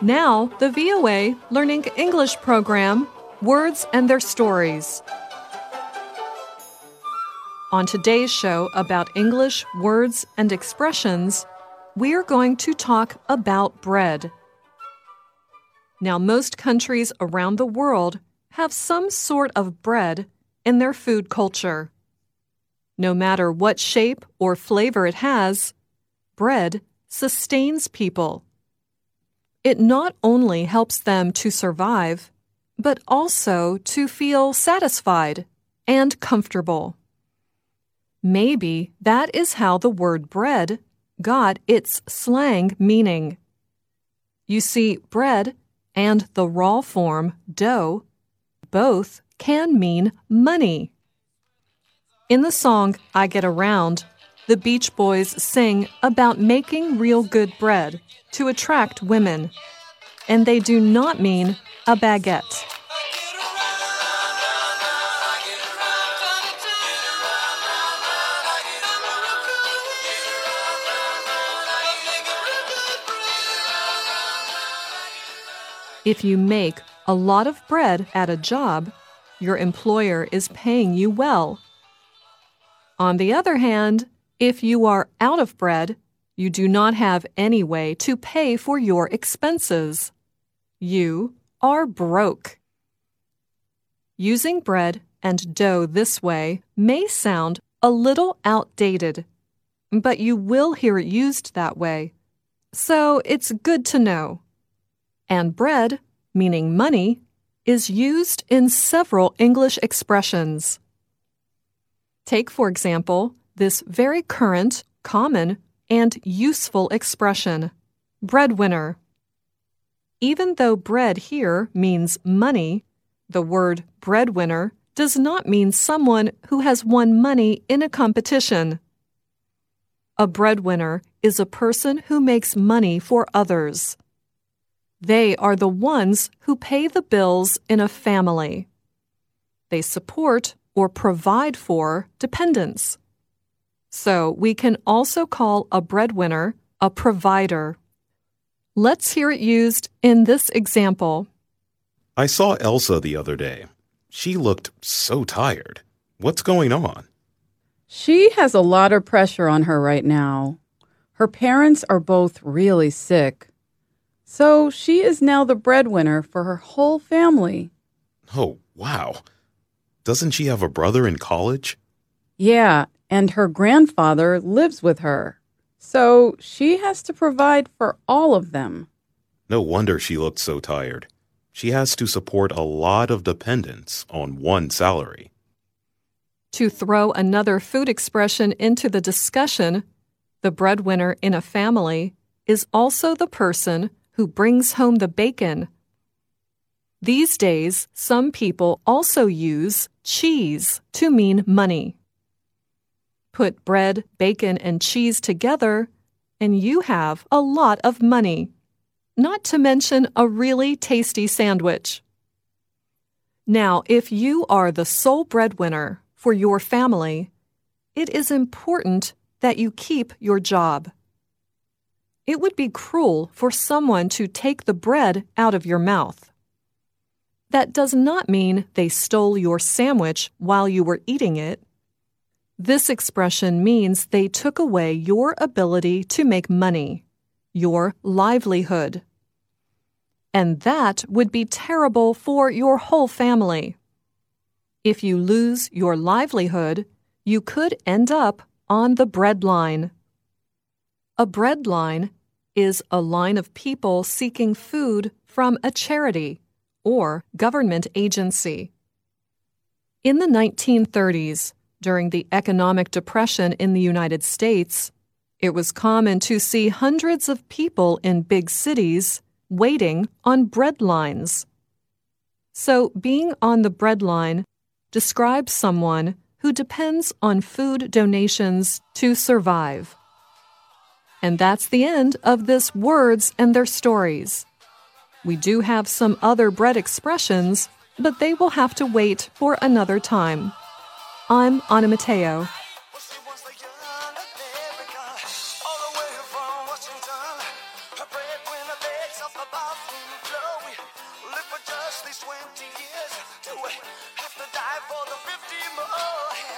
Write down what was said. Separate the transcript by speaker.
Speaker 1: Now, the VOA Learning English program Words and Their Stories. On today's show about English words and expressions, we're going to talk about bread. Now, most countries around the world have some sort of bread in their food culture. No matter what shape or flavor it has, bread sustains people. It not only helps them to survive, but also to feel satisfied and comfortable. Maybe that is how the word bread got its slang meaning. You see, bread and the raw form dough both can mean money. In the song I Get Around, the Beach Boys sing about making real good bread to attract women, and they do not mean a baguette. If you make a lot of bread at a job, your employer is paying you well. On the other hand, if you are out of bread, you do not have any way to pay for your expenses. You are broke. Using bread and dough this way may sound a little outdated, but you will hear it used that way. So it's good to know. And bread, meaning money, is used in several English expressions. Take, for example, this very current, common, and useful expression breadwinner. Even though bread here means money, the word breadwinner does not mean someone who has won money in a competition. A breadwinner is a person who makes money for others. They are the ones who pay the bills in a family. They support or provide for dependents. So we can also call a breadwinner a provider. Let's hear it used in this example.
Speaker 2: I saw Elsa the other day. She looked so tired. What's going on?
Speaker 3: She has a lot of pressure on her right now. Her parents are both really sick. So she is now the breadwinner for her whole family.
Speaker 2: Oh, wow. Doesn't she have a brother in college?
Speaker 3: Yeah, and her grandfather lives with her. So she has to provide for all of them.
Speaker 2: No wonder she looked so tired. She has to support a lot of dependents on one salary.
Speaker 1: To throw another food expression into the discussion, the breadwinner in a family is also the person who brings home the bacon. These days, some people also use cheese to mean money. Put bread, bacon, and cheese together, and you have a lot of money. Not to mention a really tasty sandwich. Now, if you are the sole breadwinner for your family, it is important that you keep your job. It would be cruel for someone to take the bread out of your mouth. That does not mean they stole your sandwich while you were eating it. This expression means they took away your ability to make money, your livelihood. And that would be terrible for your whole family. If you lose your livelihood, you could end up on the breadline. A breadline is a line of people seeking food from a charity or government agency. In the 1930s, during the economic depression in the United States, it was common to see hundreds of people in big cities waiting on bread lines. So, being on the bread line describes someone who depends on food donations to survive. And that's the end of this Words and Their Stories. We do have some other bread expressions, but they will have to wait for another time. I'm Anna
Speaker 4: Matteo. Just these 20 years have to die for the 50 more.